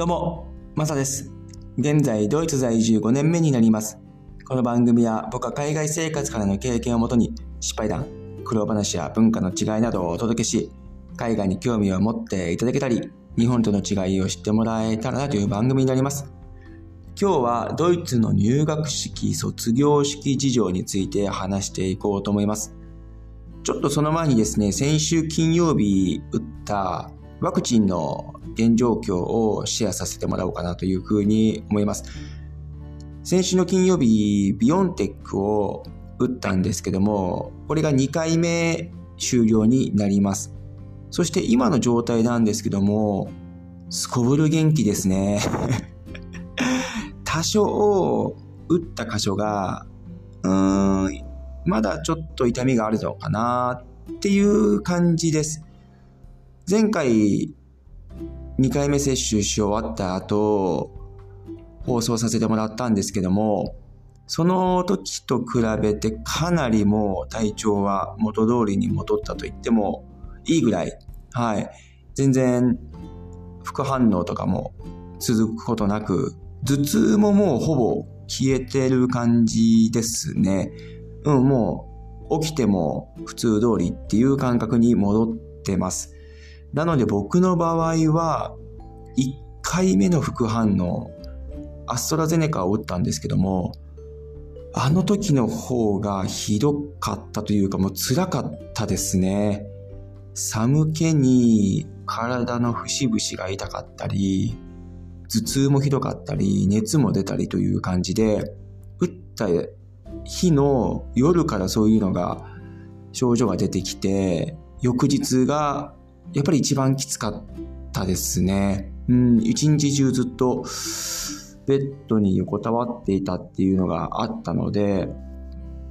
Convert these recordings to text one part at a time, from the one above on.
どうも、マサです。現在、ドイツ在住5年目になります。この番組は僕は海外生活からの経験をもとに失敗談、苦労話や文化の違いなどをお届けし、海外に興味を持っていただけたり、日本との違いを知ってもらえたらなという番組になります。今日はドイツの入学式、卒業式事情について話していこうと思います。ちょっとその前にですね、先週金曜日打ったワクチンの現状況をシェアさせてもらおうかなというふうに思います。先週の金曜日、ビヨンテックを打ったんですけども、これが2回目終了になります。そして今の状態なんですけども、すこぶる元気ですね。多少打った箇所が、うーん、まだちょっと痛みがあるのかなっていう感じです。前回2回目接種し終わった後、放送させてもらったんですけども、その時と比べてかなりもう体調は元通りに戻ったと言ってもいいぐらい、はい。全然副反応とかも続くことなく、頭痛ももうほぼ消えてる感じですね。うん、もう起きても普通通りっていう感覚に戻ってます。なので僕の場合は、1回目の副反応、アストラゼネカを打ったんですけども、あの時の方がひどかったというかもう辛かったですね。寒気に体の節々が痛かったり、頭痛もひどかったり、熱も出たりという感じで、打った日の夜からそういうのが症状が出てきて、翌日がやっぱり一番きつかったですね。うん、一日中ずっとベッドに横たわっていたっていうのがあったので、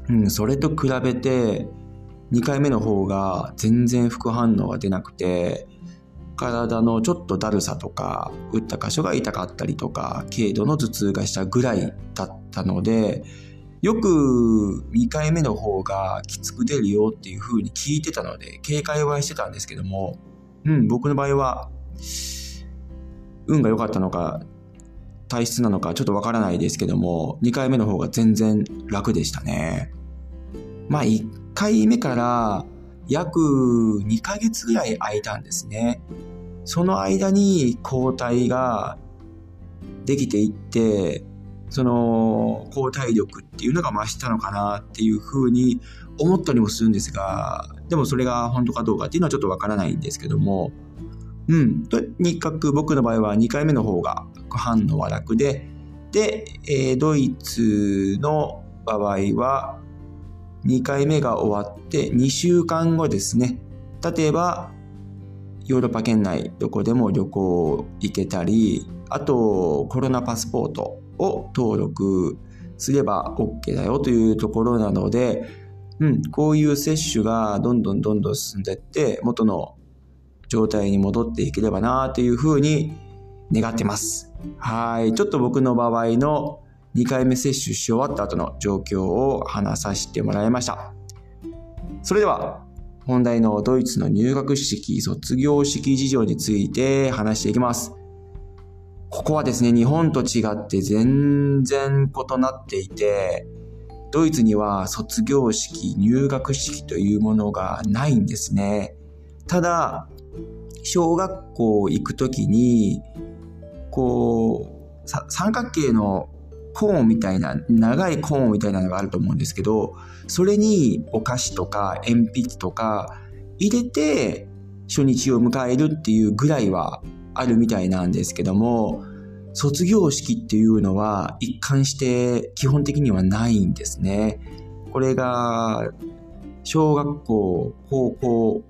うん、それと比べて2回目の方が全然副反応が出なくて、体のちょっとだるさとか、打った箇所が痛かったりとか、軽度の頭痛がしたぐらいだったので、よく2回目の方がきつく出るよっていう風に聞いてたので、警戒はしてたんですけども、うん、僕の場合は、運が良かったのか、体質なのかちょっとわからないですけども、2回目の方が全然楽でしたね。まあ1回目から約2ヶ月ぐらい空いたんですね。その間に抗体ができていって、その抗体力っていうのが増したのかなっていうふうに思ったりもするんですが、でもそれが本当かどうかっていうのはちょっとわからないんですけども、うん、とにかく僕の場合は2回目の方が副反応は楽で、で、えードイツの場合は2回目が終わって2週間後ですね。例えば、ヨーロッパ圏内どこでも旅行行けたり、あとコロナパスポートを登録すれば OK だよというところなので、うん、こういう接種がどんどんどんどん進んでいって元の状態に戻っていければなというふうに願ってます。はい。ちょっと僕の場合の2回目接種し終わった後の状況を話させてもらいました。それでは、本題のドイツの入学式、卒業式事情について話していきます。ここはですね、日本と違って全然異なっていて、ドイツには卒業式、入学式というものがないんですね。ただ、小学校行くときに、こう、三角形のコーンみたいな、長いコーンみたいなのがあると思うんですけど、それにお菓子とか鉛筆とか入れて初日を迎えるっていうぐらいはあるみたいなんですけども、卒業式っていうのは一貫して基本的にはないんですね。これが小学校、高校、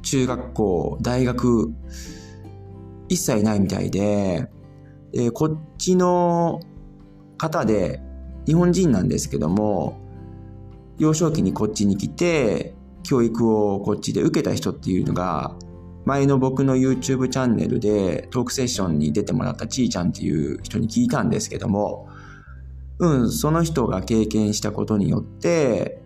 中学校、大学、一切ないみたいで、でこっちの方で、日本人なんですけども、幼少期にこっちに来て、教育をこっちで受けた人っていうのが、前の僕の YouTube チャンネルでトークセッションに出てもらったちーちゃんっていう人に聞いたんですけども、うん、その人が経験したことによって、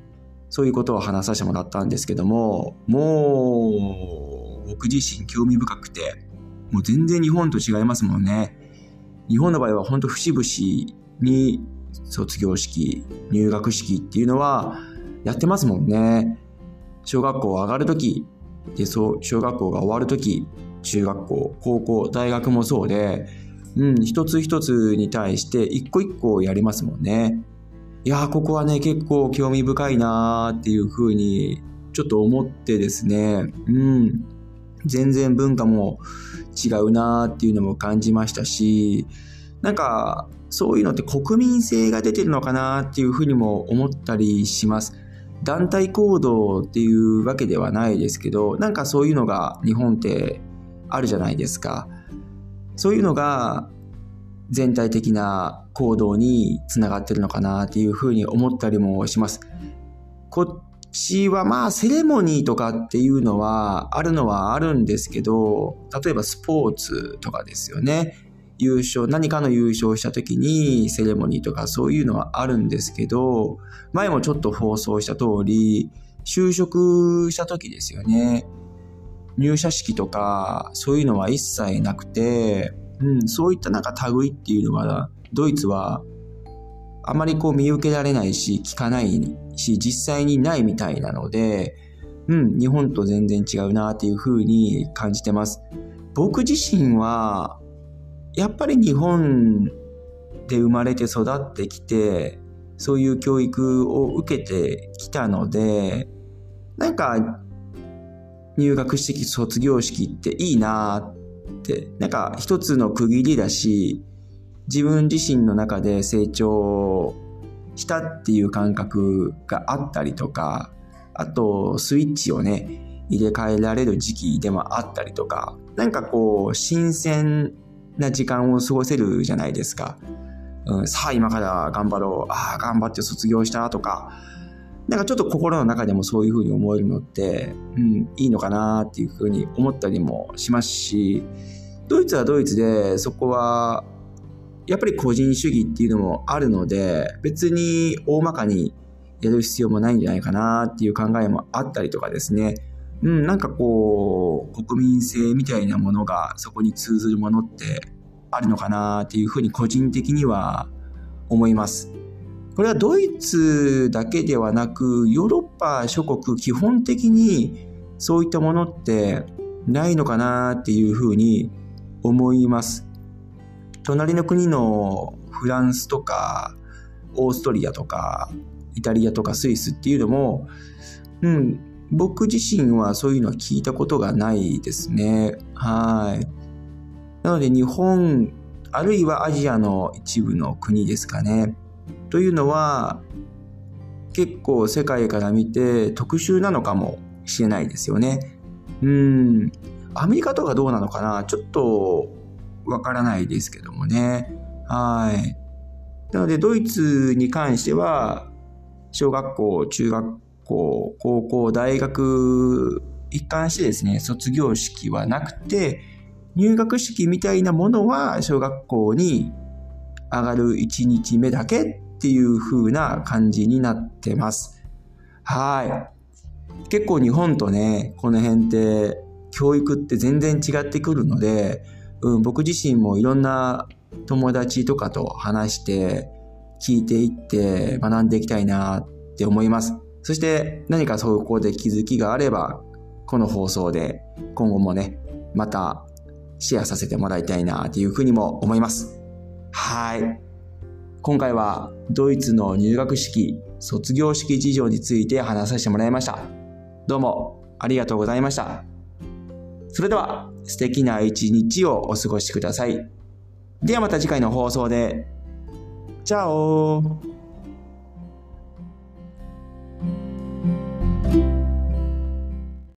そういうことを話させてもらったんですけども、もう、僕自身興味深くて、もう全然日本と違いますもんね。日本の場合は本当節々に卒業式、入学式っていうのはやってますもんね。小学校上がるとき、で、そう、小学校が終わるとき、中学校、高校、大学もそうで、うん、一つ一つに対して一個一個やりますもんね。いや、ここはね、結構興味深いなーっていうふうに、ちょっと思ってですね、うん、全然文化も違うなーっていうのも感じましたし、なんか、そういうのって国民性が出てるのかなっていうふうにも思ったりします。団体行動っていうわけではないですけど、なんかそういうのが日本ってあるじゃないですか。そういうのが全体的な行動につながってるのかなっていうふうに思ったりもします。こっちはまあセレモニーとかっていうのはあるのはあるんですけど、例えばスポーツとかですよね。優勝、何かの優勝した時にセレモニーとかそういうのはあるんですけど、前もちょっと放送した通り、就職した時ですよね。入社式とかそういうのは一切なくて、うん、そういったなんか類っていうのは、ドイツはあまりこう見受けられないし、聞かないし、実際にないみたいなので、うん、日本と全然違うなっていうふうに感じてます。僕自身は、やっぱり日本で生まれて育ってきて、そういう教育を受けてきたので、なんか入学式、卒業式っていいなって、なんか一つの区切りだし、自分自身の中で成長したっていう感覚があったりとか、あとスイッチをね、入れ替えられる時期でもあったりとか、なんかこう、新鮮な時間を過ごせるじゃないですか。うん、さあ今から頑張ろう。ああ、頑張って卒業したとか、なんかちょっと心の中でもそういうふうに思えるのって、うん、いいのかなっていうふうに思ったりもしますし、ドイツはドイツでそこはやっぱり個人主義っていうのもあるので、別に大まかにやる必要もないんじゃないかなっていう考えもあったりとかですね。うん、なんかこう、国民性みたいなものがそこに通ずるものってあるのかなっていうふうに個人的には思います。これはドイツだけではなく、ヨーロッパ諸国基本的にそういったものってないのかなっていうふうに思います。隣の国のフランスとか、オーストリアとか、イタリアとかスイスっていうのも、うん、僕自身はそういうのは聞いたことがないですね。はい。なので日本、あるいはアジアの一部の国ですかね。というのは結構世界から見て特殊なのかもしれないですよね。うん。アメリカとかどうなのかな？ちょっとわからないですけどもね。はい。なのでドイツに関しては小学校、中学校、高校、大学一貫してですね、卒業式はなくて、入学式みたいなものは小学校に上がる1日目だけっていう風な感じになってます。はい。結構日本とね、この辺って教育って全然違ってくるので、うん、僕自身もいろんな友達とかと話して聞いていって学んでいきたいなって思います。そして何かそこで気づきがあれば、この放送で今後もね、またシェアさせてもらいたいなっていうふうにも思います。はい。今回はドイツの入学式、卒業式事情について話させてもらいました。どうもありがとうございました。それでは素敵な一日をお過ごしください。ではまた次回の放送で。チャオ